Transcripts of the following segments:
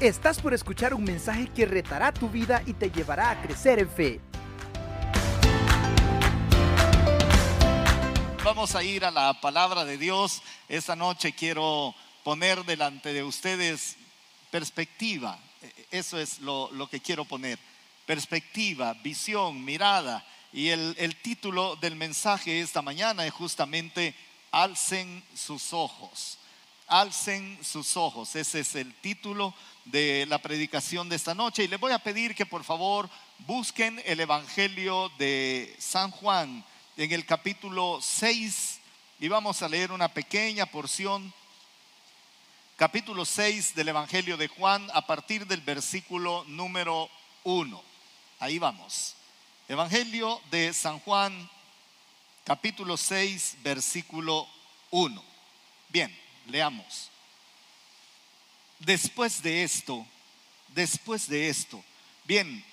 Estás por escuchar un mensaje que retará tu vida y te llevará a crecer en fe. Vamos a ir a la palabra de Dios. Esta noche quiero poner delante de ustedes perspectiva. Eso es lo, que quiero poner. Perspectiva, visión, mirada. Y el, el título del mensaje esta mañana es justamente Alcen sus ojos. Alcen sus ojos. Ese es el título de la predicación de esta noche. Y les voy a pedir que por favor busquen el Evangelio de San Juan en el capítulo 6 y vamos a leer una pequeña porción. Capítulo 6 del Evangelio de Juan a partir del versículo número 1. Ahí vamos. Evangelio de San Juan, capítulo 6, versículo 1. Bien, leamos. Después de esto, después de esto, bien,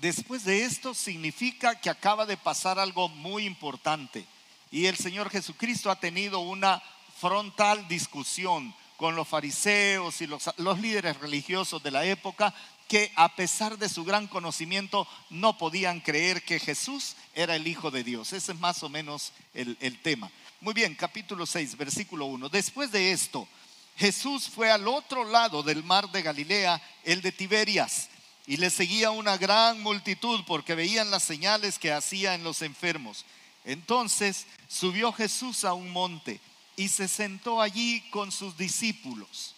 después de esto significa que acaba de pasar algo muy importante y el Señor Jesucristo ha tenido una frontal discusión con los fariseos y los, líderes religiosos de la época que a pesar de su gran conocimiento no podían creer que Jesús era el Hijo de Dios. Ese es más o menos el, tema. Muy bien, capítulo 6, versículo 1. Después de esto, Jesús fue al otro lado del mar de Galilea, el de Tiberias, y le seguía una gran multitud porque veían las señales que hacía en los enfermos. Entonces subió Jesús a un monte y se sentó allí con sus discípulos.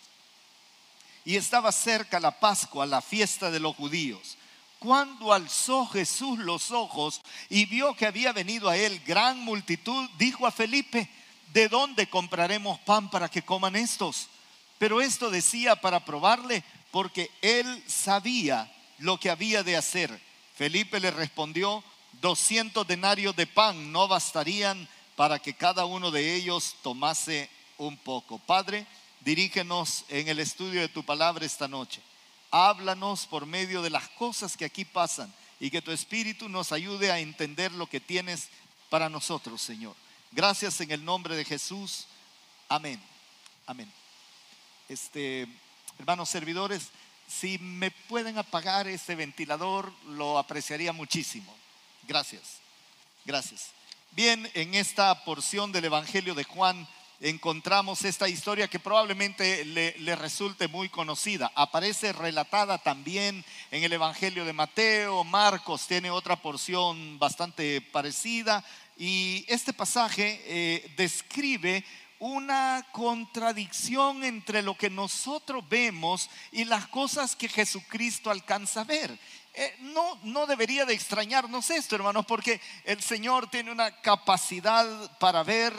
Y estaba cerca la Pascua, la fiesta de los judíos. Cuando alzó Jesús los ojos y vio que había venido a él gran multitud, dijo a Felipe, ¿de dónde compraremos pan para que coman estos? Pero esto decía para probarle, porque él sabía lo que había de hacer. Felipe le respondió, 200 denarios de pan no bastarían para que cada uno de ellos tomase un poco. Padre, dirígenos en el estudio de tu palabra esta noche. Háblanos por medio de las cosas que aquí pasan y que tu Espíritu nos ayude a entender lo que tienes para nosotros, Señor. Gracias en el nombre de Jesús. Amén. Amén. Este, hermanos servidores, si me pueden apagar este ventilador, lo apreciaría muchísimo. Gracias. Gracias. Bien, en esta porción del Evangelio de Juan encontramos esta historia que probablemente le, resulte muy conocida. Aparece relatada también en el Evangelio de Mateo, Marcos tiene otra porción bastante parecida y este pasaje eh, describe una contradicción entre lo que nosotros vemos y las cosas que Jesucristo alcanza a ver. Eh, no, no debería de extrañarnos esto, hermanos, porque el Señor tiene una capacidad para ver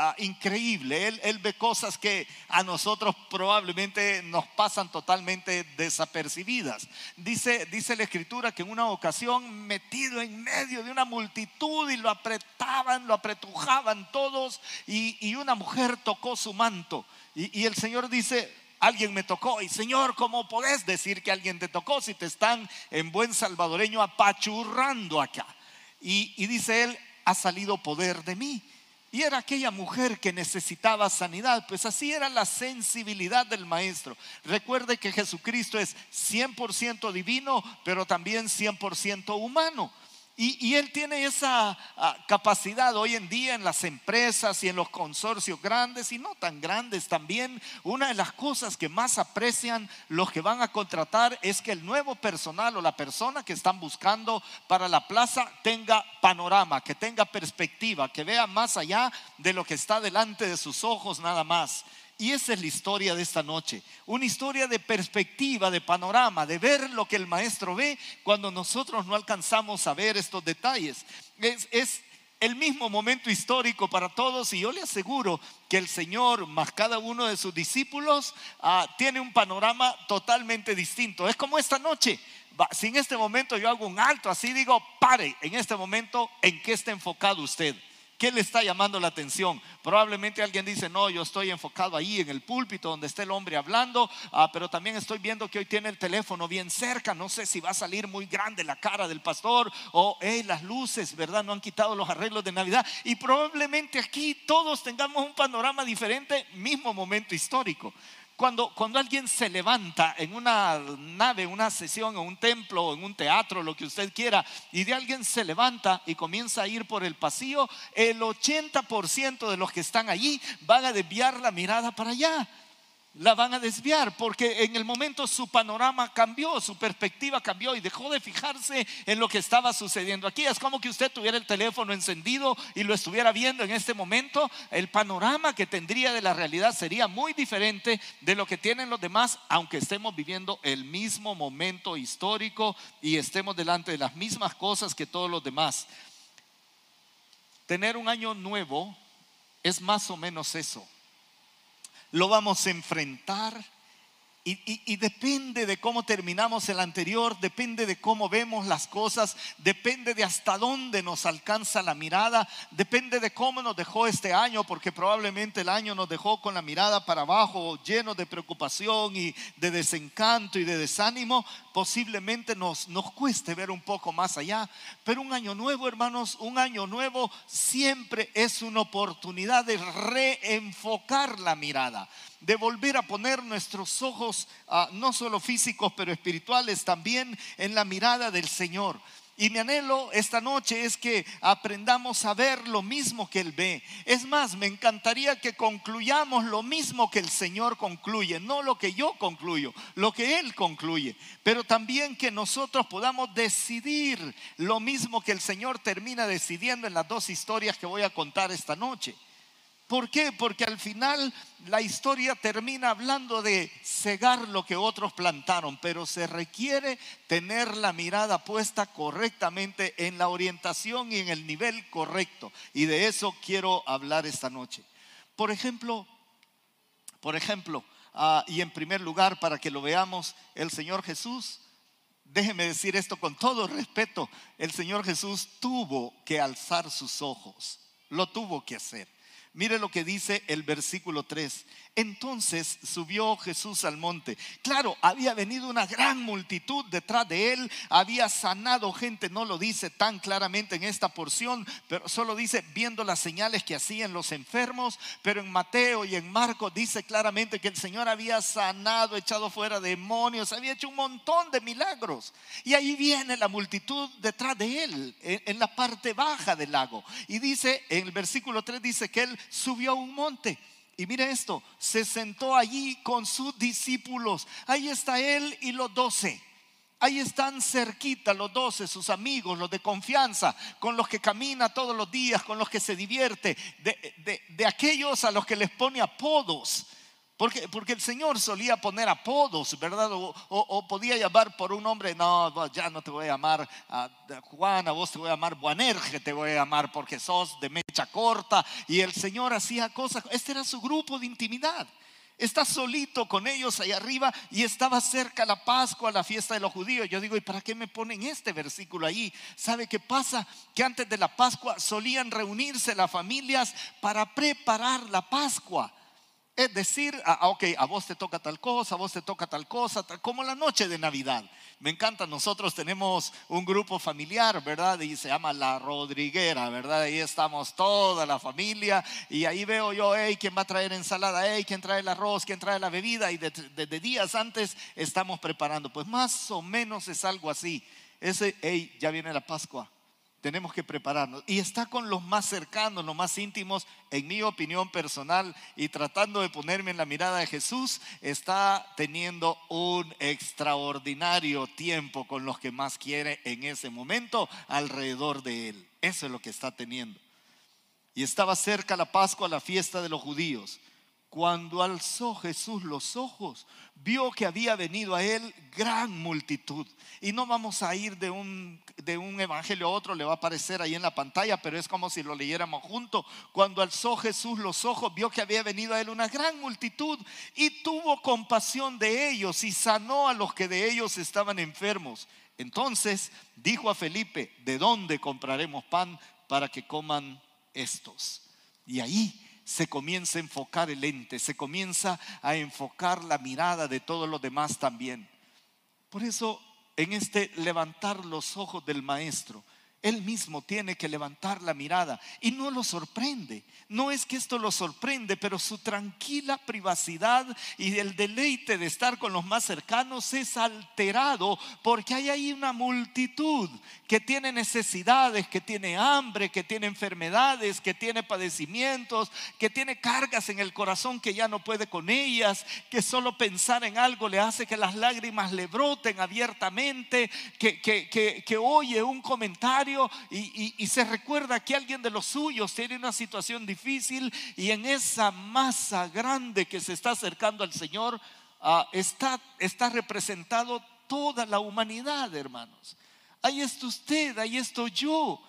Ah, increíble. Él, ve cosas que a nosotros probablemente nos pasan totalmente desapercibidas. Dice, dice la escritura que en una ocasión metido en medio de una multitud y lo apretaban, lo apretujaban todos y, una mujer tocó su manto. Y, el Señor dice, alguien me tocó. Y Señor, ¿cómo podés decir que alguien te tocó si te están en buen salvadoreño apachurrando acá? Y dice él, ha salido poder de mí. Y era aquella mujer que necesitaba sanidad, pues así era la sensibilidad del maestro. Recuerde que Jesucristo es 100% divino, pero también 100% humano. Y, él tiene esa ah, capacidad hoy en día en las empresas y en los consorcios grandes y no tan grandes también. Una de las cosas que más aprecian los que van a contratar es que el nuevo personal o la persona que están buscando para la plaza tenga panorama, que tenga perspectiva, que vea más allá de lo que está delante de sus ojos nada más. Y esa es la historia de esta noche. Una historia de perspectiva, de panorama, de ver lo que el maestro ve cuando nosotros no alcanzamos a ver estos detalles. Es, el mismo momento histórico para todos y yo le aseguro que el Señor, más cada uno de sus discípulos, ah, tiene un panorama totalmente distinto. Es como esta noche. Si en este momento yo hago un alto así, digo, pare, en este momento, ¿en qué está enfocado usted? ¿Qué le está llamando la atención? Probablemente alguien dice, no, yo estoy enfocado ahí en el púlpito donde está el hombre hablando, ah, pero también estoy viendo que hoy tiene el teléfono bien cerca, no sé si va a salir muy grande la cara del pastor o hey, las luces, ¿verdad? No han quitado los arreglos de Navidad. Y probablemente aquí todos tengamos un panorama diferente, mismo momento histórico. Cuando, cuando alguien se levanta en una nave, una sesión, en un templo, en un teatro, lo que usted quiera, y de alguien se levanta y comienza a ir por el pasillo, el 80% de los que están allí van a desviar la mirada para allá la van a desviar porque en el momento su panorama cambió, su perspectiva cambió y dejó de fijarse en lo que estaba sucediendo aquí. Es como que usted tuviera el teléfono encendido y lo estuviera viendo en este momento. El panorama que tendría de la realidad sería muy diferente de lo que tienen los demás, aunque estemos viviendo el mismo momento histórico y estemos delante de las mismas cosas que todos los demás. Tener un año nuevo es más o menos eso lo vamos a enfrentar. Y, depende de cómo terminamos el anterior, depende de cómo vemos las cosas, depende de hasta dónde nos alcanza la mirada, depende de cómo nos dejó este año, porque probablemente el año nos dejó con la mirada para abajo, lleno de preocupación y de desencanto y de desánimo, posiblemente nos, nos cueste ver un poco más allá. Pero un año nuevo, hermanos, un año nuevo siempre es una oportunidad de reenfocar la mirada de volver a poner nuestros ojos, ah, no solo físicos, pero espirituales, también en la mirada del Señor. Y mi anhelo esta noche es que aprendamos a ver lo mismo que Él ve. Es más, me encantaría que concluyamos lo mismo que el Señor concluye, no lo que yo concluyo, lo que Él concluye, pero también que nosotros podamos decidir lo mismo que el Señor termina decidiendo en las dos historias que voy a contar esta noche. ¿Por qué? Porque al final la historia termina hablando de cegar lo que otros plantaron, pero se requiere tener la mirada puesta correctamente en la orientación y en el nivel correcto. Y de eso quiero hablar esta noche. Por ejemplo, por ejemplo, ah, y en primer lugar, para que lo veamos, el Señor Jesús, déjeme decir esto con todo respeto, el Señor Jesús tuvo que alzar sus ojos, lo tuvo que hacer. Mire lo que dice el versículo 3. Entonces subió Jesús al monte. Claro, había venido una gran multitud detrás de él, había sanado gente, no lo dice tan claramente en esta porción, pero solo dice viendo las señales que hacían los enfermos, pero en Mateo y en Marcos dice claramente que el Señor había sanado, echado fuera demonios, había hecho un montón de milagros. Y ahí viene la multitud detrás de él, en, la parte baja del lago. Y dice, en el versículo 3 dice que él subió a un monte. Y mire esto, se sentó allí con sus discípulos. Ahí está él y los doce. Ahí están cerquita los doce, sus amigos, los de confianza, con los que camina todos los días, con los que se divierte, de, de aquellos a los que les pone apodos. Porque, porque el Señor solía poner apodos, ¿verdad? O, podía llamar por un nombre, no, ya no te voy a llamar a Juan, a vos te voy a llamar Buanerge, te voy a llamar porque sos de mecha corta. Y el Señor hacía cosas, este era su grupo de intimidad. Está solito con ellos ahí arriba y estaba cerca la Pascua, la fiesta de los judíos. Yo digo, ¿y para qué me ponen este versículo ahí? ¿Sabe qué pasa? Que antes de la Pascua solían reunirse las familias para preparar la Pascua. Es decir, ah, ah, ok, a vos te toca tal cosa, a vos te toca tal cosa, como la noche de Navidad. Me encanta, nosotros tenemos un grupo familiar, ¿verdad? Y se llama La Rodriguera, ¿verdad? Ahí estamos toda la familia y ahí veo yo, hey, ¿quién va a traer ensalada? Hey, ¿quién trae el arroz? ¿Quién trae la bebida? Y desde días antes estamos preparando. Pues más o menos es algo así. Ese, hey, ya viene la Pascua tenemos que prepararnos. Y está con los más cercanos, los más íntimos, en mi opinión personal, y tratando de ponerme en la mirada de Jesús, está teniendo un extraordinario tiempo con los que más quiere en ese momento alrededor de él. Eso es lo que está teniendo. Y estaba cerca la Pascua, la fiesta de los judíos. Cuando alzó Jesús los ojos, vio que había venido a él gran multitud. Y no vamos a ir de un, de un evangelio a otro, le va a aparecer ahí en la pantalla, pero es como si lo leyéramos junto. Cuando alzó Jesús los ojos, vio que había venido a él una gran multitud y tuvo compasión de ellos y sanó a los que de ellos estaban enfermos. Entonces dijo a Felipe, ¿de dónde compraremos pan para que coman estos? Y ahí se comienza a enfocar el ente, se comienza a enfocar la mirada de todos los demás también. Por eso, en este levantar los ojos del maestro, Él mismo tiene que levantar la mirada y no lo sorprende. No es que esto lo sorprende, pero su tranquila privacidad y el deleite de estar con los más cercanos es alterado porque hay ahí una multitud que tiene necesidades, que tiene hambre, que tiene enfermedades, que tiene padecimientos, que tiene cargas en el corazón que ya no puede con ellas, que solo pensar en algo le hace que las lágrimas le broten abiertamente, que, que, que, que oye un comentario y, se recuerda que alguien de los suyos tiene una situación difícil y en esa masa grande que se está acercando al Señor ah, está, está representado toda la humanidad, hermanos. Ahí está usted, ahí estoy yo.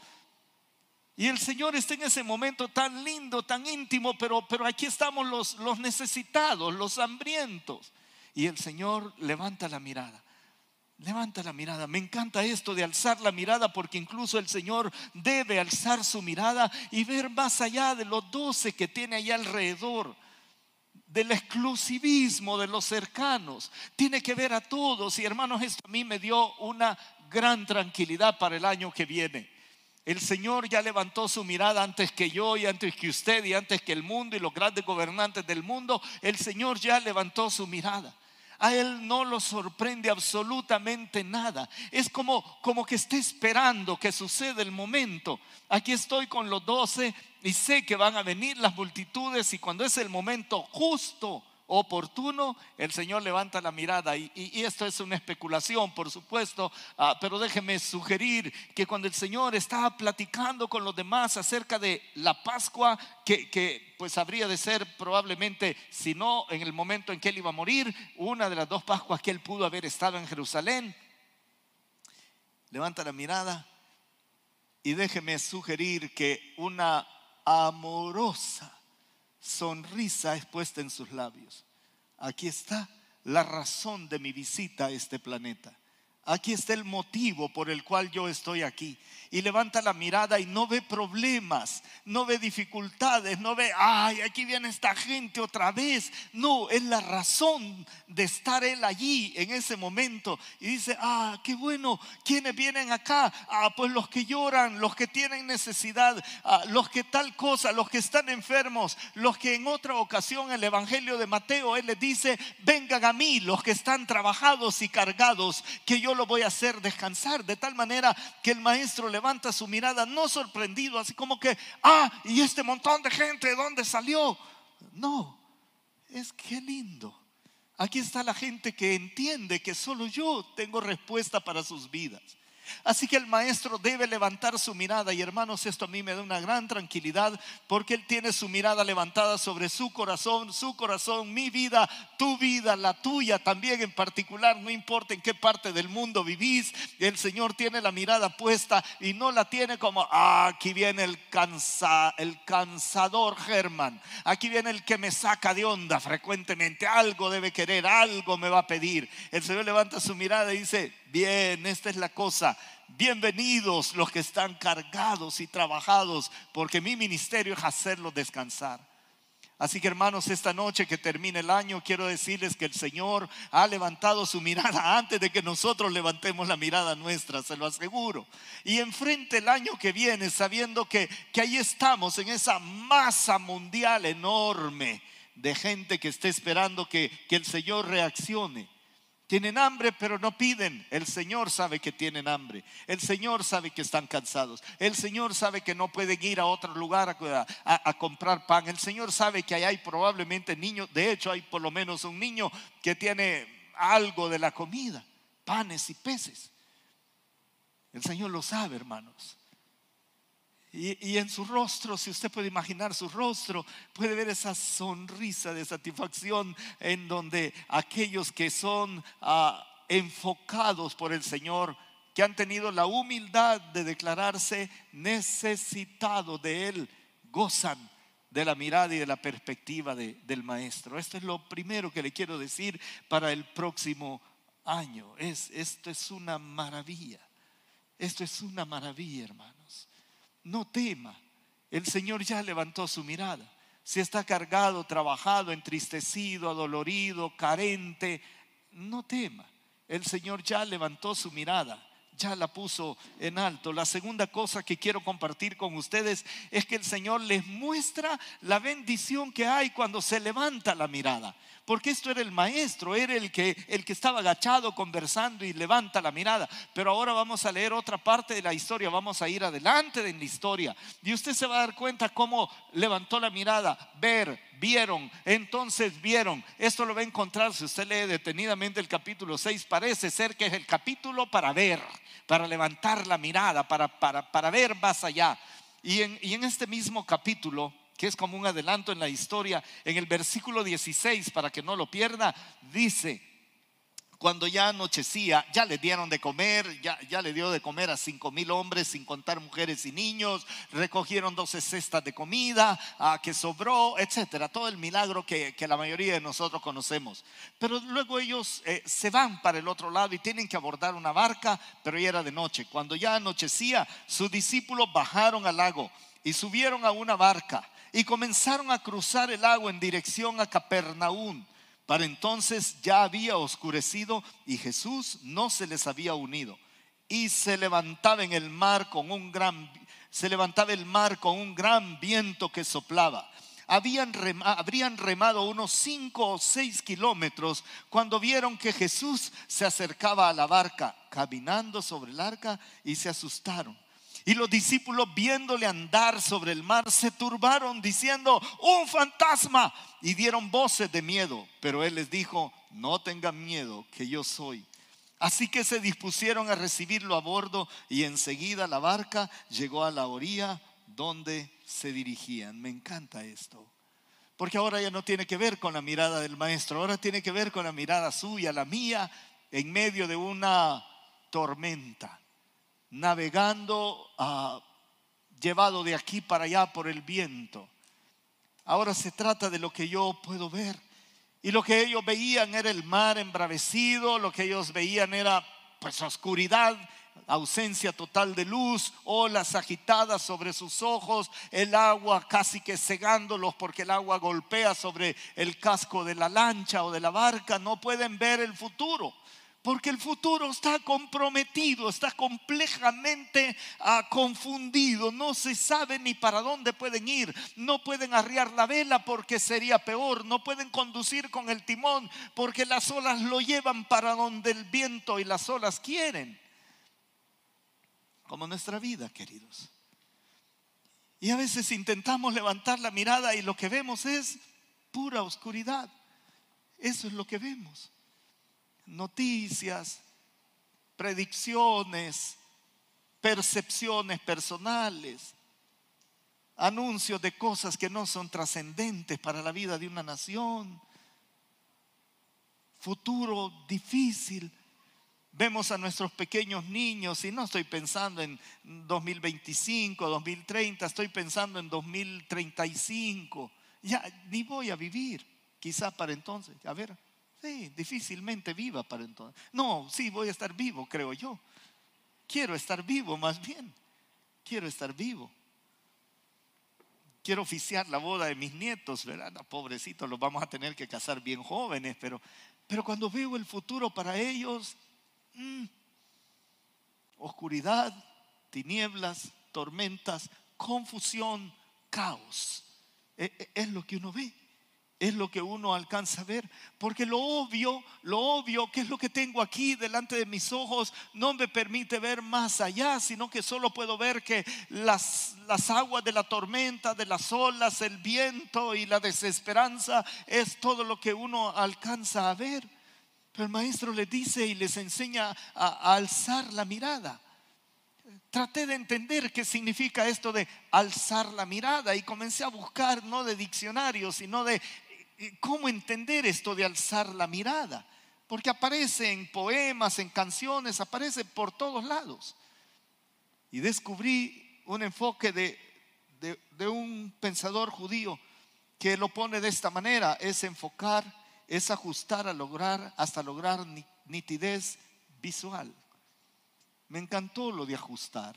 Y el Señor está en ese momento tan lindo, tan íntimo, pero, pero aquí estamos los, los necesitados, los hambrientos. Y el Señor levanta la mirada. Levanta la mirada. Me encanta esto de alzar la mirada porque incluso el Señor debe alzar su mirada y ver más allá de los doce que tiene allá alrededor, del exclusivismo de los cercanos. Tiene que ver a todos y hermanos, esto a mí me dio una gran tranquilidad para el año que viene. El Señor ya levantó su mirada antes que yo y antes que usted y antes que el mundo y los grandes gobernantes del mundo. El Señor ya levantó su mirada a él no lo sorprende absolutamente nada. Es como, como que esté esperando que suceda el momento. Aquí estoy con los doce y sé que van a venir las multitudes y cuando es el momento justo, oportuno, el Señor levanta la mirada. Y, esto es una especulación, por supuesto, ah, pero déjeme sugerir que cuando el Señor estaba platicando con los demás acerca de la Pascua, que, que pues habría de ser probablemente, si no en el momento en que él iba a morir, una de las dos Pascuas que él pudo haber estado en Jerusalén, levanta la mirada y déjeme sugerir que una amorosa sonrisa es puesta en sus labios. Aquí está la razón de mi visita a este planeta. Aquí está el motivo por el cual yo estoy aquí y levanta la mirada y no ve problemas, no ve dificultades, no ve, ay, aquí viene esta gente otra vez. No, es la razón de estar él allí en ese momento. Y dice, ah, qué bueno, ¿quiénes vienen acá? Ah, pues los que lloran, los que tienen necesidad, ah, los que tal cosa, los que están enfermos, los que en otra ocasión el Evangelio de Mateo, él les dice, vengan a mí los que están trabajados y cargados, que yo lo voy a hacer descansar. De tal manera que el maestro le levanta su mirada, no sorprendido, así como que, ah, y este montón de gente, ¿de dónde salió? No, es que lindo. Aquí está la gente que entiende que solo yo tengo respuesta para sus vidas. Así que el maestro debe levantar su mirada y hermanos, esto a mí me da una gran tranquilidad porque él tiene su mirada levantada sobre su corazón, su corazón, mi vida, tu vida, la tuya también en particular, no importa en qué parte del mundo vivís, el Señor tiene la mirada puesta y no la tiene como, ah, aquí viene el, cansa, el cansador Germán, aquí viene el que me saca de onda frecuentemente, algo debe querer, algo me va a pedir. El Señor levanta su mirada y dice, Bien, esta es la cosa. Bienvenidos los que están cargados y trabajados, porque mi ministerio es hacerlos descansar. Así que hermanos, esta noche que termine el año, quiero decirles que el Señor ha levantado su mirada antes de que nosotros levantemos la mirada nuestra, se lo aseguro. Y enfrente el año que viene, sabiendo que, que ahí estamos en esa masa mundial enorme de gente que está esperando que, que el Señor reaccione. Tienen hambre, pero no piden. El Señor sabe que tienen hambre. El Señor sabe que están cansados. El Señor sabe que no pueden ir a otro lugar a, comprar pan. El Señor sabe que hay probablemente niños. De hecho, hay por lo menos un niño que tiene algo de la comida, panes y peces. El Señor lo sabe, hermanos. Y, en su rostro, si usted puede imaginar su rostro, puede ver esa sonrisa de satisfacción en donde aquellos que son ah, enfocados por el Señor, que han tenido la humildad de declararse necesitados de Él, gozan de la mirada y de la perspectiva del Maestro. Esto es lo primero que le quiero decir para el próximo año. Es, esto es una maravilla. Esto es una maravilla, hermanos no tema. El Señor ya levantó su mirada. Si está cargado, trabajado, entristecido, adolorido, carente, no tema. El Señor ya levantó su mirada, ya la puso en alto. La segunda cosa que quiero compartir con ustedes es que el Señor les muestra la bendición que hay cuando se levanta la mirada. Porque esto era el maestro, era el que, el que estaba agachado conversando y levanta la mirada. Pero ahora vamos a leer otra parte de la historia, vamos a ir adelante en la historia. Y usted se va a dar cuenta cómo levantó la mirada, ver, vieron, entonces vieron. Esto lo va a encontrar si usted lee detenidamente el capítulo 6. Parece ser que es el capítulo para ver, para levantar la mirada, para, para, para ver más allá. Y en, y en este mismo capítulo que es como un adelanto en la historia, en el versículo 16, para que no lo pierda, dice, cuando ya anochecía, ya le dieron de comer, ya, ya le dio de comer a cinco mil hombres, sin contar mujeres y niños, recogieron 12 cestas de comida a que sobró, etcétera, todo el milagro que, que, la mayoría de nosotros conocemos. Pero luego ellos eh, se van para el otro lado y tienen que abordar una barca, pero ya era de noche. Cuando ya anochecía, sus discípulos bajaron al lago y subieron a una barca y comenzaron a cruzar el agua en dirección a Capernaum. Para entonces ya había oscurecido y Jesús no se les había unido. Y se levantaba en el mar con un gran se levantaba el mar con un gran viento que soplaba. Habían habrían remado unos cinco o seis kilómetros cuando vieron que Jesús se acercaba a la barca, caminando sobre el arca, y se asustaron. Y los discípulos viéndole andar sobre el mar se turbaron diciendo, un fantasma. Y dieron voces de miedo. Pero él les dijo, no tengan miedo, que yo soy. Así que se dispusieron a recibirlo a bordo y enseguida la barca llegó a la orilla donde se dirigían. Me encanta esto. Porque ahora ya no tiene que ver con la mirada del maestro, ahora tiene que ver con la mirada suya, la mía, en medio de una tormenta navegando, ah, llevado de aquí para allá por el viento. Ahora se trata de lo que yo puedo ver. Y lo que ellos veían era el mar embravecido, lo que ellos veían era pues oscuridad, ausencia total de luz, olas agitadas sobre sus ojos, el agua casi que cegándolos porque el agua golpea sobre el casco de la lancha o de la barca, no pueden ver el futuro. Porque el futuro está comprometido, está complejamente ah, confundido, no se sabe ni para dónde pueden ir, no pueden arriar la vela porque sería peor, no pueden conducir con el timón porque las olas lo llevan para donde el viento y las olas quieren. Como nuestra vida, queridos. Y a veces intentamos levantar la mirada y lo que vemos es pura oscuridad. Eso es lo que vemos noticias, predicciones, percepciones personales, anuncios de cosas que no son trascendentes para la vida de una nación, futuro difícil. Vemos a nuestros pequeños niños, y no estoy pensando en 2025, 2030, estoy pensando en 2035. Ya ni voy a vivir, quizá para entonces. A ver, Sí, difícilmente viva para entonces. No, sí, voy a estar vivo, creo yo. Quiero estar vivo más bien. Quiero estar vivo. Quiero oficiar la boda de mis nietos, ¿verdad? pobrecitos, los vamos a tener que casar bien jóvenes, pero, pero cuando veo el futuro para ellos, mm, oscuridad, tinieblas, tormentas, confusión, caos. E, e, es lo que uno ve es lo que uno alcanza a ver. Porque lo obvio, lo obvio, que es lo que tengo aquí delante de mis ojos, no me permite ver más allá, sino que solo puedo ver que las, las aguas de la tormenta, de las olas, el viento y la desesperanza es todo lo que uno alcanza a ver. Pero el maestro les dice y les enseña a, a alzar la mirada. Traté de entender qué significa esto de alzar la mirada y comencé a buscar no de diccionario, sino de ¿Cómo entender esto de alzar la mirada? Porque aparece en poemas, en canciones, aparece por todos lados. Y descubrí un enfoque de, de, un pensador judío que lo pone de esta manera, es enfocar, es ajustar a lograr, hasta lograr nitidez visual. Me encantó lo de ajustar.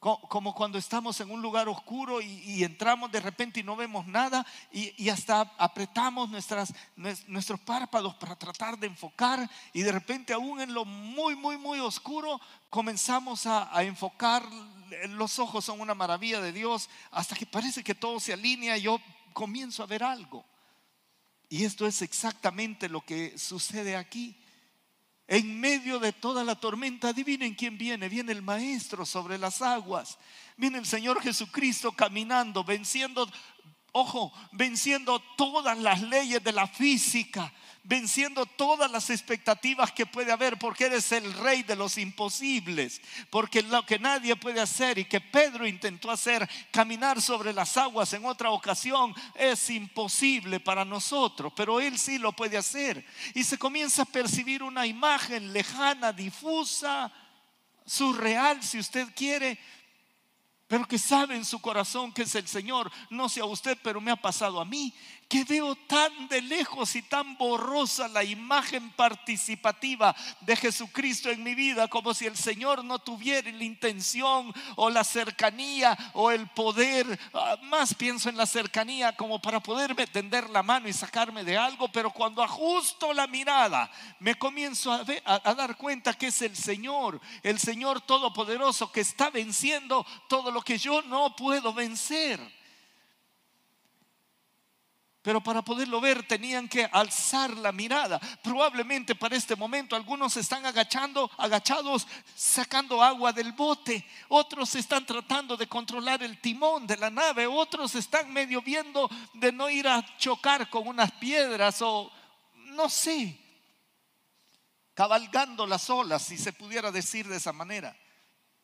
Como cuando estamos en un lugar oscuro y, entramos de repente y no vemos nada y, hasta apretamos nuestros párpados para tratar de enfocar y de repente aún en lo muy, muy, muy oscuro comenzamos a, a enfocar, los ojos son una maravilla de Dios hasta que parece que todo se alinea y yo comienzo a ver algo. Y esto es exactamente lo que sucede aquí. En medio de toda la tormenta, adivinen quién viene. Viene el Maestro sobre las aguas. Viene el Señor Jesucristo caminando, venciendo, ojo, venciendo todas las leyes de la física, venciendo todas las expectativas que puede haber, porque eres el rey de los imposibles, porque lo que nadie puede hacer y que Pedro intentó hacer, caminar sobre las aguas en otra ocasión, es imposible para nosotros, pero él sí lo puede hacer. Y se comienza a percibir una imagen lejana, difusa, surreal, si usted quiere, pero que sabe en su corazón que es el Señor. No sé a usted, pero me ha pasado a mí que veo tan de lejos y tan borrosa la imagen participativa de Jesucristo en mi vida, como si el Señor no tuviera la intención o la cercanía o el poder. Ah, más pienso en la cercanía como para poderme tender la mano y sacarme de algo, pero cuando ajusto la mirada, me comienzo a, a dar cuenta que es el Señor, el Señor Todopoderoso que está venciendo todo lo que yo no puedo vencer. Pero para poderlo ver tenían que alzar la mirada. Probablemente para este momento algunos están agachando, agachados, sacando agua del bote. Otros están tratando de controlar el timón de la nave. Otros están medio viendo de no ir a chocar con unas piedras o no sé, cabalgando las olas, si se pudiera decir de esa manera.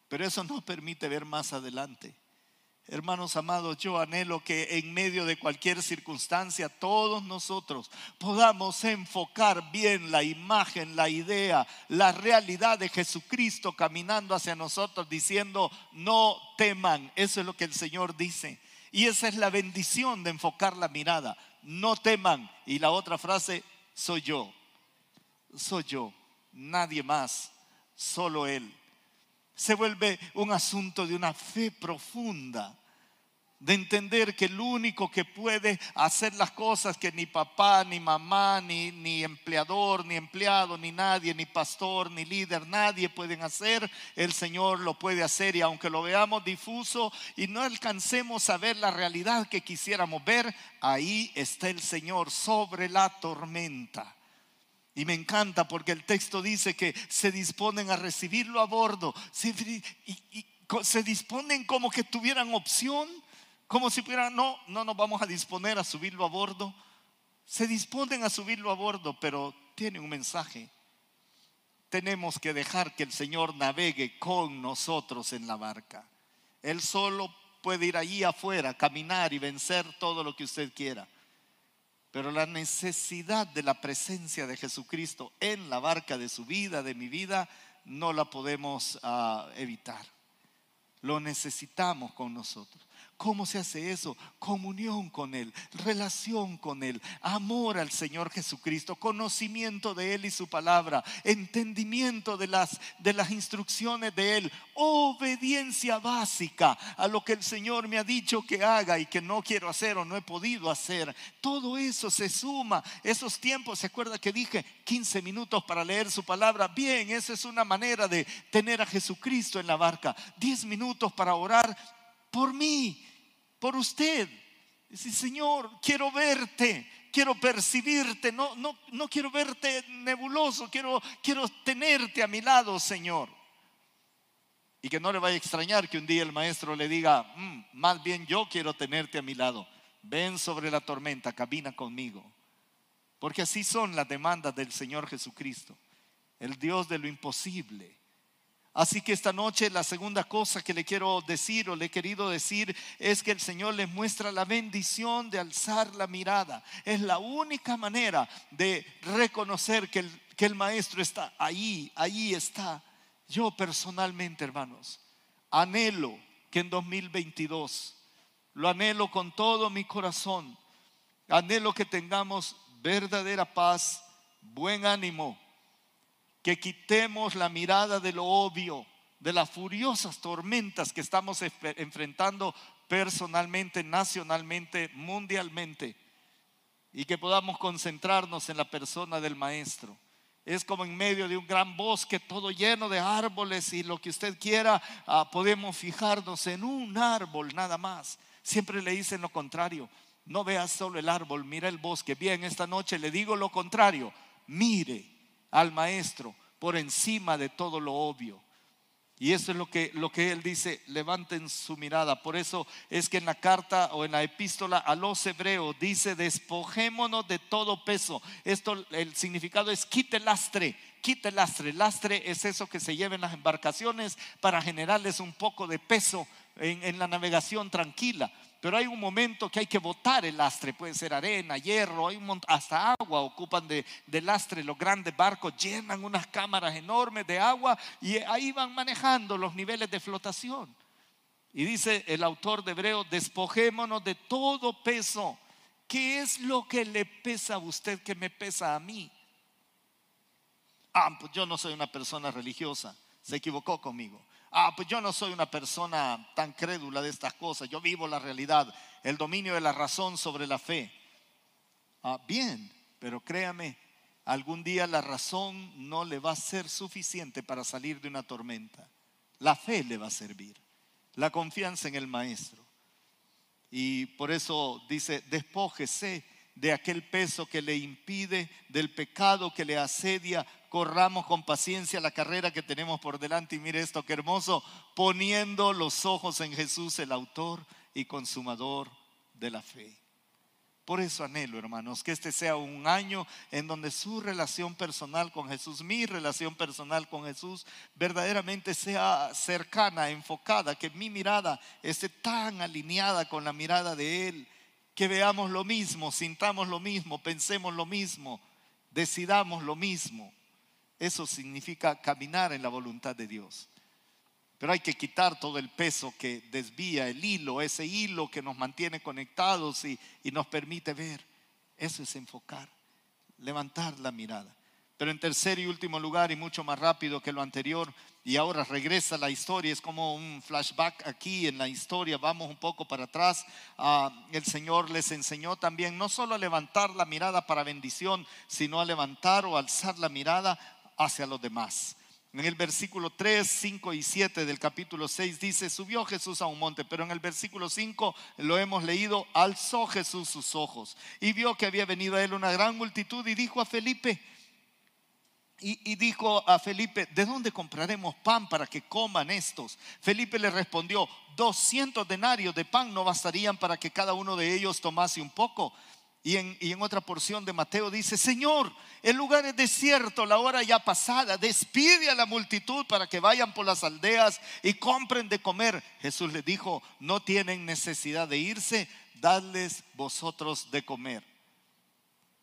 Pero eso no permite ver más adelante. Hermanos amados, yo anhelo que en medio de cualquier circunstancia todos nosotros podamos enfocar bien la imagen, la idea, la realidad de Jesucristo caminando hacia nosotros diciendo, no teman. Eso es lo que el Señor dice. Y esa es la bendición de enfocar la mirada. No teman. Y la otra frase, soy yo. Soy yo. Nadie más. Solo Él se vuelve un asunto de una fe profunda, de entender que el único que puede hacer las cosas que ni papá, ni mamá, ni, ni empleador, ni empleado, ni nadie, ni pastor, ni líder, nadie pueden hacer, el Señor lo puede hacer y aunque lo veamos difuso y no alcancemos a ver la realidad que quisiéramos ver, ahí está el Señor sobre la tormenta. Y me encanta porque el texto dice que se disponen a recibirlo a bordo. Se, disponen como que tuvieran opción, como si pudieran, no, no nos vamos a disponer a subirlo a bordo. Se disponen a subirlo a bordo, pero tiene un mensaje. Tenemos que dejar que el Señor navegue con nosotros en la barca. Él solo puede ir allí afuera, caminar y vencer todo lo que usted quiera. Pero la necesidad de la presencia de Jesucristo en la barca de su vida, de mi vida, no la podemos ah, evitar. Lo necesitamos con nosotros. ¿Cómo se hace eso? Comunión con Él, relación con Él, amor al Señor Jesucristo, conocimiento de Él y su palabra, entendimiento de las, de las instrucciones de Él, obediencia básica a lo que el Señor me ha dicho que haga y que no quiero hacer o no he podido hacer. Todo eso se suma. Esos tiempos, ¿se acuerda que dije 15 minutos para leer su palabra? Bien, esa es una manera de tener a Jesucristo en la barca. 10 minutos para orar por mí, por usted. Dice, Señor, quiero verte, quiero percibirte, no, no, no quiero verte nebuloso, quiero, quiero tenerte a mi lado, Señor. Y que no le vaya a extrañar que un día el maestro le diga, mm, más bien yo quiero tenerte a mi lado. Ven sobre la tormenta, camina conmigo. Porque así son las demandas del Señor Jesucristo, el Dios de lo imposible Así que esta noche la segunda cosa que le quiero decir o le he querido decir es que el Señor les muestra la bendición de alzar la mirada. Es la única manera de reconocer que el, que el Maestro está ahí, ahí está. Yo personalmente, hermanos, anhelo que en 2022, lo anhelo con todo mi corazón, anhelo que tengamos verdadera paz, buen ánimo que quitemos la mirada de lo obvio, de las furiosas tormentas que estamos enfrentando personalmente, nacionalmente, mundialmente, y que podamos concentrarnos en la persona del Maestro. Es como en medio de un gran bosque, todo lleno de árboles y lo que usted quiera, ah, podemos fijarnos en un árbol nada más. Siempre le dicen lo contrario. No veas solo el árbol, mira el bosque. Bien, esta noche le digo lo contrario. Mire al maestro por encima de todo lo obvio. Y eso es lo que, lo que él dice, levanten su mirada. Por eso es que en la carta o en la epístola a los hebreos dice, despojémonos de todo peso. Esto, el significado es quite lastre, quite lastre. Lastre es eso que se lleva en las embarcaciones para generarles un poco de peso en, la navegación tranquila. Pero hay un momento que hay que botar el lastre, puede ser arena, hierro, hay un hasta agua ocupan de, de, lastre. Los grandes barcos llenan unas cámaras enormes de agua y ahí van manejando los niveles de flotación. Y dice el autor de Hebreo, despojémonos de todo peso. ¿Qué es lo que le pesa a usted que me pesa a mí? Ah, pues yo no soy una persona religiosa, se equivocó conmigo ah, pues yo no soy una persona tan crédula de estas cosas, yo vivo la realidad, el dominio de la razón sobre la fe. Ah, bien, pero créame, algún día la razón no le va a ser suficiente para salir de una tormenta. La fe le va a servir, la confianza en el Maestro. Y por eso dice, despójese de aquel peso que le impide, del pecado que le asedia, corramos con paciencia la carrera que tenemos por delante y mire esto, qué hermoso, poniendo los ojos en Jesús, el autor y consumador de la fe. Por eso anhelo, hermanos, que este sea un año en donde su relación personal con Jesús, mi relación personal con Jesús, verdaderamente sea cercana, enfocada, que mi mirada esté tan alineada con la mirada de Él que veamos lo mismo, sintamos lo mismo, pensemos lo mismo, decidamos lo mismo. Eso significa caminar en la voluntad de Dios. Pero hay que quitar todo el peso que desvía el hilo, ese hilo que nos mantiene conectados y, nos permite ver. Eso es enfocar, levantar la mirada. Pero en tercer y último lugar, y mucho más rápido que lo anterior, y ahora regresa la historia, es como un flashback aquí en la historia, vamos un poco para atrás. Ah, el Señor les enseñó también no solo a levantar la mirada para bendición, sino a levantar o alzar la mirada hacia los demás. En el versículo 3, 5 y 7 del capítulo 6 dice, subió Jesús a un monte, pero en el versículo 5 lo hemos leído, alzó Jesús sus ojos y vio que había venido a él una gran multitud y dijo a Felipe, y, dijo a Felipe, ¿de dónde compraremos pan para que coman estos? Felipe le respondió, 200 denarios de pan no bastarían para que cada uno de ellos tomase un poco. Y en, otra porción de Mateo dice, Señor, el lugar es desierto, la hora ya pasada, despide a la multitud para que vayan por las aldeas y compren de comer. Jesús les dijo, no tienen necesidad de irse, dadles vosotros de comer.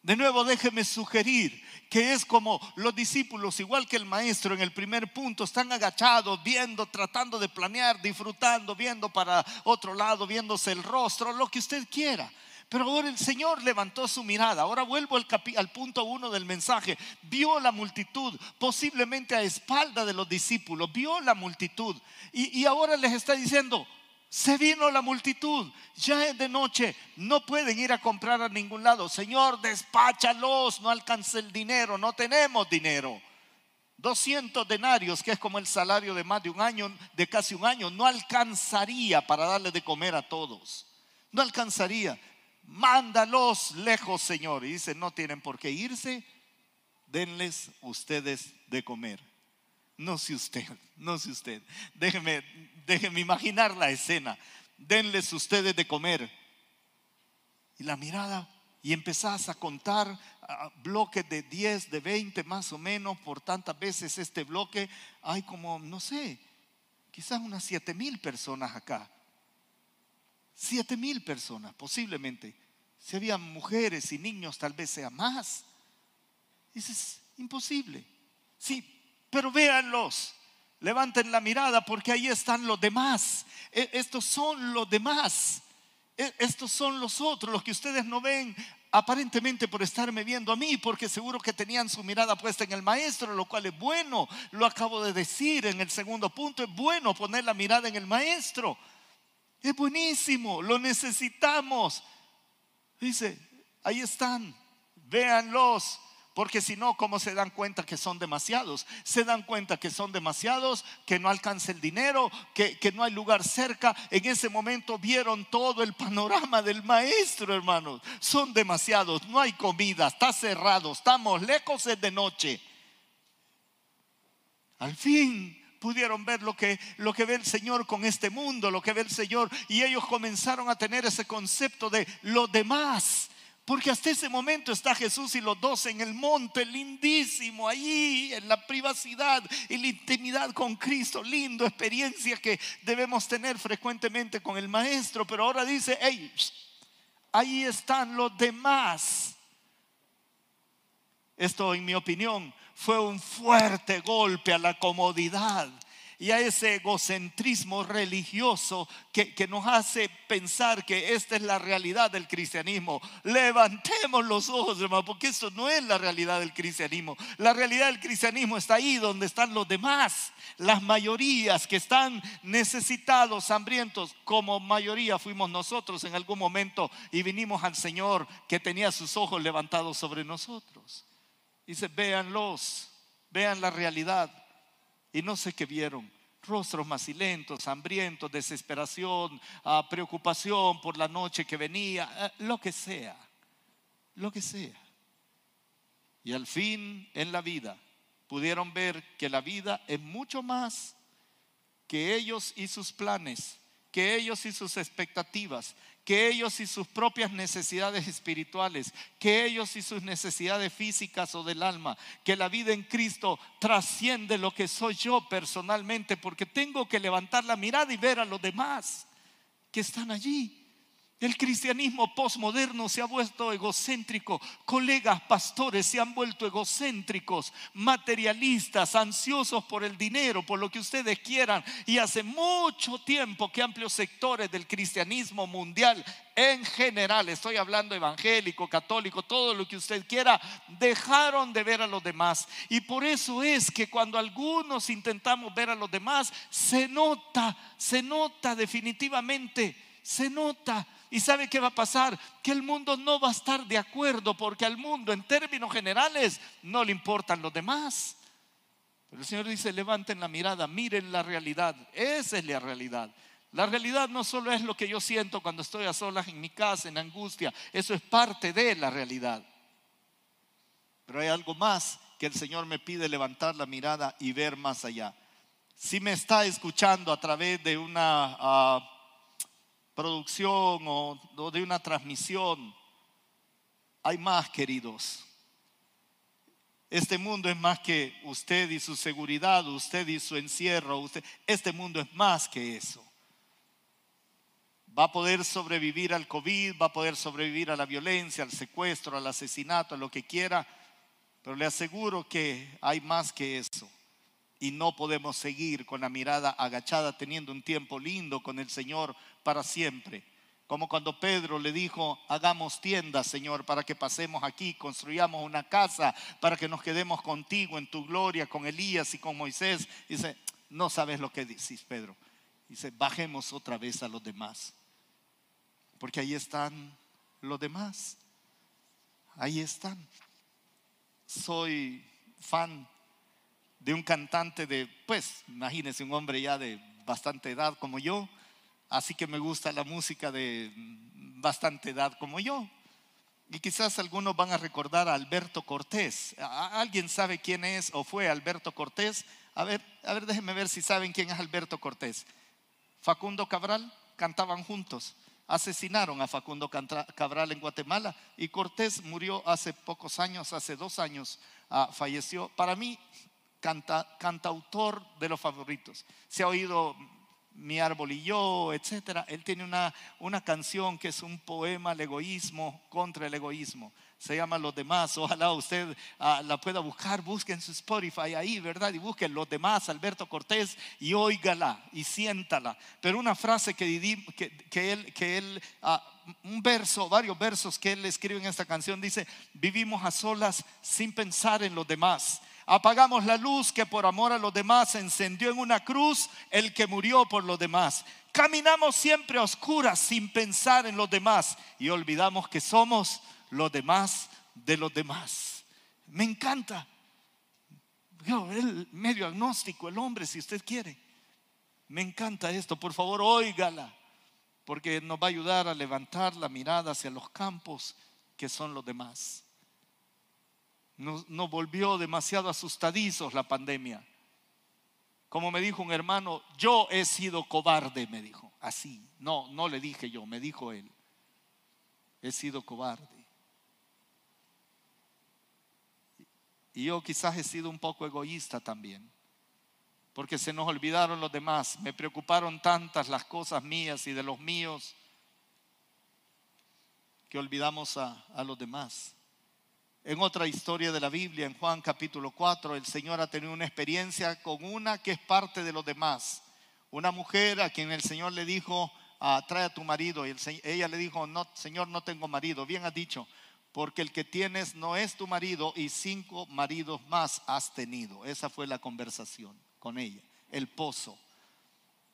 De nuevo, déjeme sugerir que es como los discípulos, igual que el maestro en el primer punto, están agachados, viendo, tratando de planear, disfrutando, viendo para otro lado, viéndose el rostro, lo que usted quiera. Pero ahora el Señor levantó su mirada. Ahora vuelvo al, punto uno del mensaje. Vio la multitud, posiblemente a espalda de los discípulos, vio la multitud. Y, y ahora les está diciendo, se vino la multitud, ya es de noche, no pueden ir a comprar a ningún lado. Señor, despáchalos, no alcanza el dinero, no tenemos dinero. 200 denarios, que es como el salario de más de un año, de casi un año, no alcanzaría para darle de comer a todos. No alcanzaría. Mándalos lejos, Señor. Y dice, no tienen por qué irse, denles ustedes de comer. No sé usted, no sé usted. Déjeme, déjeme imaginar la escena. Denles ustedes de comer. Y la mirada, y empezás a contar bloques de 10, de 20 más o menos, por tantas veces este bloque, hay como, no sé, quizás unas 7 mil personas acá. 7 mil personas, posiblemente. Si había mujeres y niños, tal vez sea más. es imposible. Sí, pero véanlos, levanten la mirada porque ahí están los demás. E, estos son los demás. E- Estos son los otros, los que ustedes no ven aparentemente por estarme viendo a mí, porque seguro que tenían su mirada puesta en el maestro, lo cual es bueno. Lo acabo de decir en el segundo punto, es bueno poner la mirada en el maestro. Es buenísimo, lo necesitamos. Dice, ahí están, véanlos. Porque si no, ¿cómo se dan cuenta que son demasiados? Se dan cuenta que son demasiados, que no alcanza el dinero, que, que no hay lugar cerca. En ese momento vieron todo el panorama del maestro, hermanos. Son demasiados, no hay comida, está cerrado, estamos lejos, es de noche. Al fin pudieron ver lo que, lo que ve el Señor con este mundo, lo que ve el Señor. Y ellos comenzaron a tener ese concepto de lo demás. Porque hasta ese momento está Jesús y los dos en el monte, lindísimo, allí en la privacidad y la intimidad con Cristo, lindo, experiencia que debemos tener frecuentemente con el Maestro. Pero ahora dice, hey, ahí están los demás. Esto, en mi opinión, fue un fuerte golpe a la comodidad y a ese egocentrismo religioso que, nos hace pensar que esta es la realidad del cristianismo. Levantemos los ojos, hermano, porque eso no es la realidad del cristianismo. La realidad del cristianismo está ahí donde están los demás, las mayorías que están necesitados, hambrientos, como mayoría fuimos nosotros en algún momento y vinimos al Señor que tenía sus ojos levantados sobre nosotros. Dice, véanlos, vean la realidad. Y no sé qué vieron. Rostros macilentos, hambrientos, desesperación, uh, preocupación por la noche que venía, uh, lo que sea, lo que sea. Y al fin en la vida pudieron ver que la vida es mucho más que ellos y sus planes, que ellos y sus expectativas, que ellos y sus propias necesidades espirituales, que ellos y sus necesidades físicas o del alma, que la vida en Cristo trasciende lo que soy yo personalmente, porque tengo que levantar la mirada y ver a los demás que están allí. El cristianismo postmoderno se ha vuelto egocéntrico. Colegas pastores se han vuelto egocéntricos, materialistas, ansiosos por el dinero, por lo que ustedes quieran. Y hace mucho tiempo que amplios sectores del cristianismo mundial en general, estoy hablando evangélico, católico, todo lo que usted quiera, dejaron de ver a los demás. Y por eso es que cuando algunos intentamos ver a los demás, se nota, se nota definitivamente, se nota. ¿Y sabe qué va a pasar? Que el mundo no va a estar de acuerdo porque al mundo en términos generales no le importan los demás. Pero el Señor dice, levanten la mirada, miren la realidad. Esa es la realidad. La realidad no solo es lo que yo siento cuando estoy a solas en mi casa, en angustia. Eso es parte de la realidad. Pero hay algo más que el Señor me pide levantar la mirada y ver más allá. Si me está escuchando a través de una... Producción o, o de una transmisión. Hay más, queridos. Este mundo es más que usted y su seguridad, usted y su encierro. Usted. Este mundo es más que eso. Va a poder sobrevivir al COVID, va a poder sobrevivir a la violencia, al secuestro, al asesinato, a lo que quiera. Pero le aseguro que hay más que eso y no podemos seguir con la mirada agachada teniendo un tiempo lindo con el Señor para siempre. Como cuando Pedro le dijo, hagamos tiendas, Señor, para que pasemos aquí, construyamos una casa, para que nos quedemos contigo en tu gloria, con Elías y con Moisés. Dice, no sabes lo que decís, Pedro. Dice, bajemos otra vez a los demás. Porque ahí están los demás. Ahí están. Soy fan de un cantante de, pues, imagínense, un hombre ya de bastante edad como yo, así que me gusta la música de bastante edad como yo. Y quizás algunos van a recordar a Alberto Cortés. ¿Alguien sabe quién es o fue Alberto Cortés? A ver, a ver, déjenme ver si saben quién es Alberto Cortés. Facundo Cabral cantaban juntos. Asesinaron a Facundo Cabral en Guatemala y Cortés murió hace pocos años, hace dos años, uh, falleció. Para mí, canta, cantautor de los favoritos. Se ha oído Mi árbol y yo, etc. Él tiene una, una canción que es un poema al egoísmo contra el egoísmo se llama Los demás. Ojalá usted ah, la pueda buscar, busquen su Spotify ahí, ¿verdad? Y busquen Los demás, Alberto Cortés, y óigala y siéntala. Pero una frase que, que, él, que él ah, un verso, varios versos que él escribe en esta canción, dice, vivimos a solas sin pensar en los demás. Apagamos la luz que por amor a los demás encendió en una cruz el que murió por los demás. Caminamos siempre a oscuras sin pensar en los demás y olvidamos que somos los demás de los demás. Me encanta. El medio agnóstico, el hombre, si usted quiere. Me encanta esto. Por favor, óigala, porque nos va a ayudar a levantar la mirada hacia los campos que son los demás. Nos, nos volvió demasiado asustadizos la pandemia. Como me dijo un hermano, yo he sido cobarde, me dijo. Así. No, no le dije yo, me dijo él. He sido cobarde. Y yo quizás he sido un poco egoísta también, porque se nos olvidaron los demás. Me preocuparon tantas las cosas mías y de los míos que olvidamos a, los demás. En otra historia de la Biblia, en Juan capítulo 4, el Señor ha tenido una experiencia con una que es parte de los demás. Una mujer a quien el Señor le dijo, ah, trae a tu marido. Y ella le dijo, no, Señor, no tengo marido. Bien ha dicho, porque el que tienes no es tu marido y cinco maridos más has tenido. Esa fue la conversación con ella, el pozo.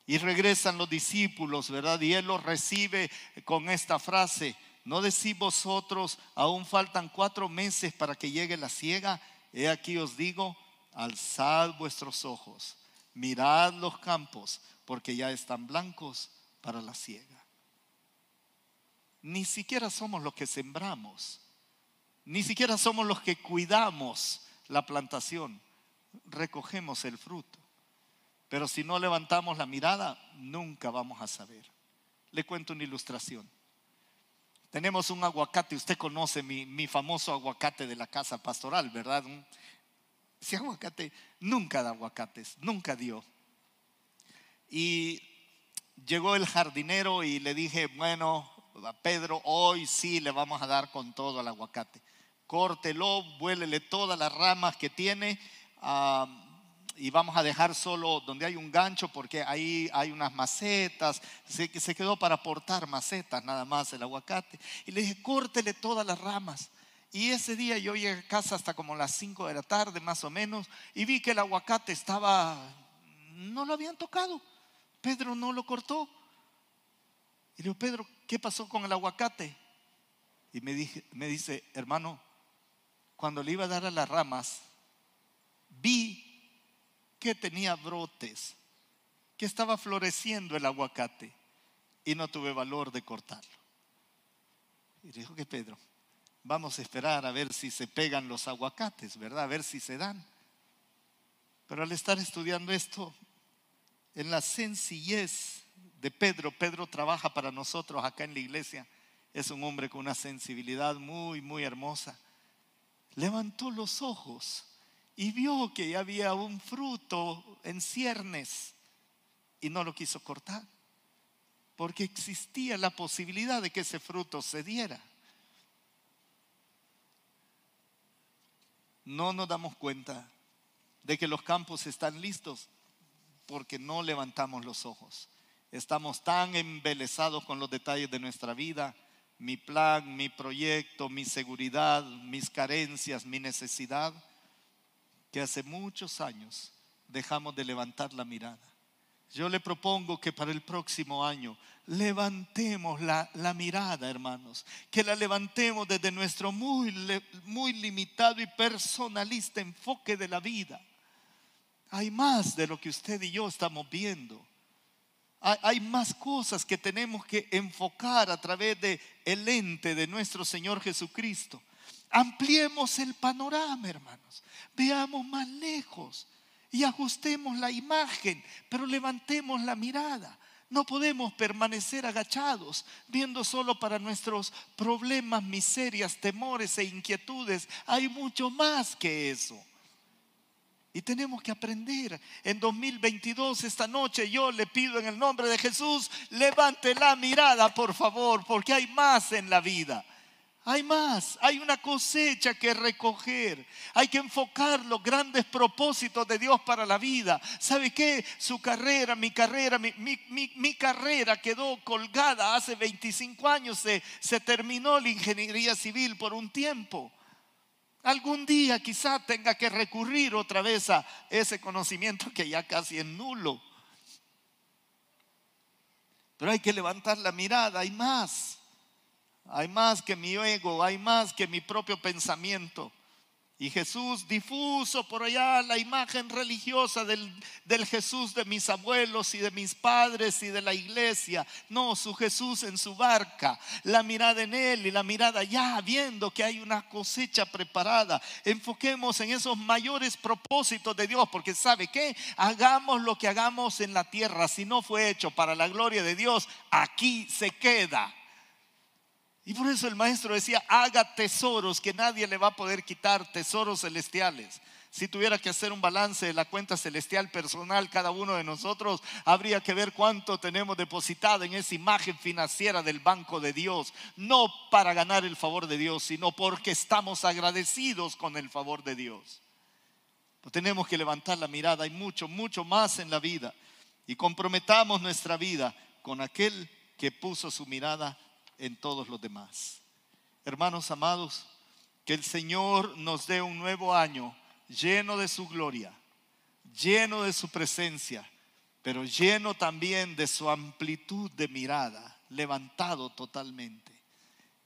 Y regresan los discípulos, ¿verdad? Y él los recibe con esta frase, ¿no decís vosotros, aún faltan cuatro meses para que llegue la ciega? He aquí os digo, alzad vuestros ojos, mirad los campos, porque ya están blancos para la ciega. Ni siquiera somos los que sembramos ni siquiera somos los que cuidamos la plantación, recogemos el fruto. Pero si no levantamos la mirada, nunca vamos a saber. Le cuento una ilustración. Tenemos un aguacate, usted conoce mi, famoso aguacate de la casa pastoral, ¿verdad? Ese aguacate nunca da aguacates, nunca dio. Y llegó el jardinero y le dije, bueno, a Pedro, hoy sí le vamos a dar con todo al aguacate córtelo, vuélele todas las ramas que tiene y vamos a dejar solo donde hay un gancho porque ahí hay unas macetas, se, se quedó para aportar macetas nada más el aguacate. Y le dije, córtele todas las ramas. Y ese día yo llegué a casa hasta como las 5 de la tarde más o menos y vi que el aguacate estaba, no lo habían tocado. Pedro no lo cortó. Y le digo, Pedro, ¿qué pasó con el aguacate? Y me, dije, me dice, hermano, cuando le iba a dar a las ramas, vi que tenía brotes, que estaba floreciendo el aguacate y no tuve valor de cortarlo. Y dijo que Pedro, vamos a esperar a ver si se pegan los aguacates, ¿verdad? A ver si se dan. Pero al estar estudiando esto, en la sencillez de Pedro, Pedro trabaja para nosotros acá en la iglesia, es un hombre con una sensibilidad muy, muy hermosa levantó los ojos y vio que había un fruto en ciernes y no lo quiso cortar, porque existía la posibilidad de que ese fruto se diera. No nos damos cuenta de que los campos están listos porque no levantamos los ojos. Estamos tan embelesados con los detalles de nuestra vida mi plan, mi proyecto, mi seguridad, mis carencias, mi necesidad, que hace muchos años dejamos de levantar la mirada. Yo le propongo que para el próximo año levantemos la, mirada, hermanos, que la levantemos desde nuestro muy, muy limitado y personalista enfoque de la vida. Hay más de lo que usted y yo estamos viendo hay más cosas que tenemos que enfocar a través de ente de nuestro Señor Jesucristo. Ampliemos el panorama, hermanos. Veamos más lejos y ajustemos la imagen, pero levantemos la mirada. No podemos permanecer agachados, viendo solo para nuestros problemas, miserias, temores e inquietudes. Hay mucho más que eso. Y tenemos que aprender. En 2022, esta noche, yo le pido en el nombre de Jesús, levante la mirada, por favor, porque hay más en la vida. Hay más, hay una cosecha que recoger. Hay que enfocar los grandes propósitos de Dios para la vida. ¿Sabe qué? Su carrera, mi carrera, mi, carrera quedó colgada hace 25 años. Se, se terminó la ingeniería civil por un tiempo. Algún día quizá tenga que recurrir otra vez a ese conocimiento que ya casi es nulo. Pero hay que levantar la mirada, hay más. Hay más que mi ego, hay más que mi propio pensamiento. Y Jesús difuso por allá la imagen religiosa del, Jesús de mis abuelos y de mis padres y de la iglesia. No, su Jesús en su barca, la mirada en Él y la mirada ya viendo que hay una cosecha preparada. Enfoquemos en esos mayores propósitos de Dios, porque sabe que hagamos lo que hagamos en la tierra, si no fue hecho para la gloria de Dios, aquí se queda. Y por eso el maestro decía, haga tesoros que nadie le va a poder quitar, tesoros celestiales. Si tuviera que hacer un balance de la cuenta celestial personal, cada uno de nosotros habría que ver cuánto tenemos depositado en esa imagen financiera del banco de Dios. No para ganar el favor de Dios, sino porque estamos agradecidos con el favor de Dios. Tenemos que levantar la mirada, hay mucho, mucho más en la vida. Y comprometamos nuestra vida con aquel que puso su mirada en todos los demás. Hermanos amados, que el Señor nos dé un nuevo año lleno de su gloria, lleno de su presencia, pero lleno también de su amplitud de mirada, levantado totalmente.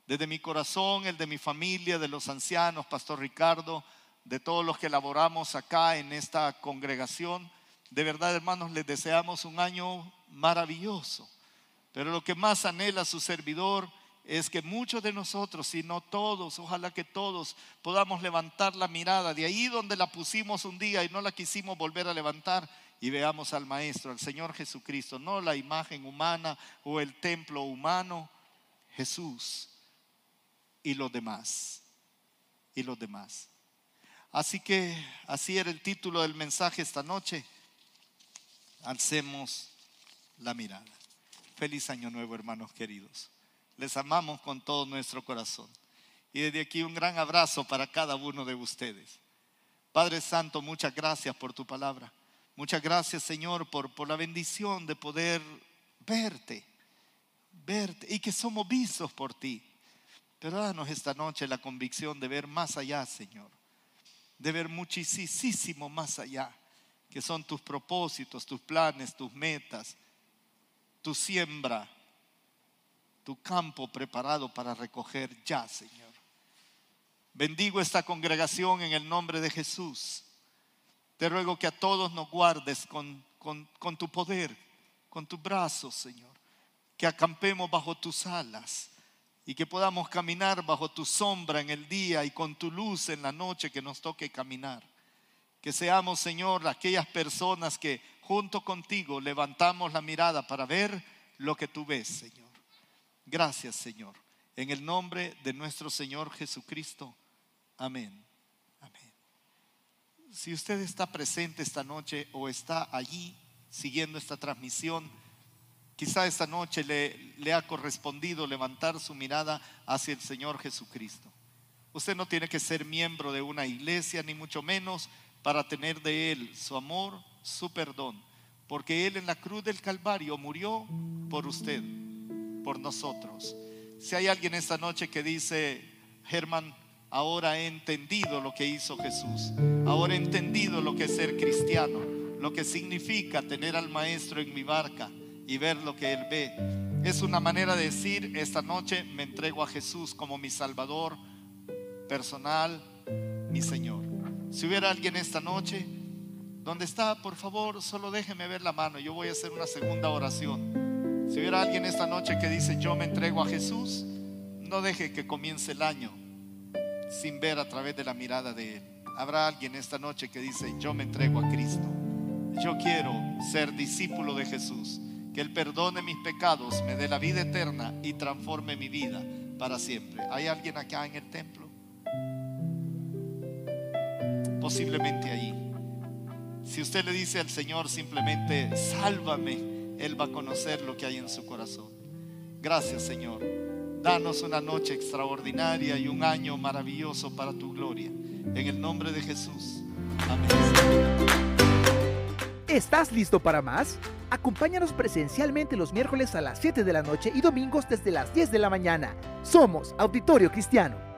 Desde mi corazón, el de mi familia, de los ancianos, Pastor Ricardo, de todos los que laboramos acá en esta congregación, de verdad hermanos, les deseamos un año maravilloso pero lo que más anhela su servidor es que muchos de nosotros, si no todos, ojalá que todos podamos levantar la mirada de ahí donde la pusimos un día y no la quisimos volver a levantar y veamos al Maestro, al Señor Jesucristo, no la imagen humana o el templo humano, Jesús y los demás, y los demás. Así que así era el título del mensaje esta noche, alcemos la mirada. Feliz año nuevo, hermanos queridos. Les amamos con todo nuestro corazón. Y desde aquí un gran abrazo para cada uno de ustedes. Padre Santo, muchas gracias por tu palabra. Muchas gracias, Señor, por, por la bendición de poder verte, verte y que somos vistos por ti. Pero danos esta noche la convicción de ver más allá, Señor. De ver muchísimo más allá, que son tus propósitos, tus planes, tus metas tu siembra, tu campo preparado para recoger ya, Señor. Bendigo esta congregación en el nombre de Jesús. Te ruego que a todos nos guardes con, con tu poder, con tus brazos, Señor. Que acampemos bajo tus alas y que podamos caminar bajo tu sombra en el día y con tu luz en la noche que nos toque caminar. Que seamos, Señor, aquellas personas que junto contigo levantamos la mirada para ver lo que tú ves, Señor. Gracias, Señor. En el nombre de nuestro Señor Jesucristo. Amén. Amén. Si usted está presente esta noche o está allí siguiendo esta transmisión, quizá esta noche le, le ha correspondido levantar su mirada hacia el Señor Jesucristo. Usted no tiene que ser miembro de una iglesia, ni mucho menos para tener de Él su amor, su perdón, porque Él en la cruz del Calvario murió por usted, por nosotros. Si hay alguien esta noche que dice, Germán, ahora he entendido lo que hizo Jesús, ahora he entendido lo que es ser cristiano, lo que significa tener al Maestro en mi barca y ver lo que Él ve. Es una manera de decir, esta noche me entrego a Jesús como mi Salvador personal, mi Señor. Si hubiera alguien esta noche, donde está, por favor, solo déjeme ver la mano. Yo voy a hacer una segunda oración. Si hubiera alguien esta noche que dice, yo me entrego a Jesús, no deje que comience el año sin ver a través de la mirada de Él. Habrá alguien esta noche que dice, yo me entrego a Cristo. Yo quiero ser discípulo de Jesús. Que Él perdone mis pecados, me dé la vida eterna y transforme mi vida para siempre. ¿Hay alguien acá en el templo? Posiblemente ahí. Si usted le dice al Señor simplemente, sálvame, Él va a conocer lo que hay en su corazón. Gracias Señor. Danos una noche extraordinaria y un año maravilloso para tu gloria. En el nombre de Jesús. Amén. ¿Estás listo para más? Acompáñanos presencialmente los miércoles a las 7 de la noche y domingos desde las 10 de la mañana. Somos Auditorio Cristiano.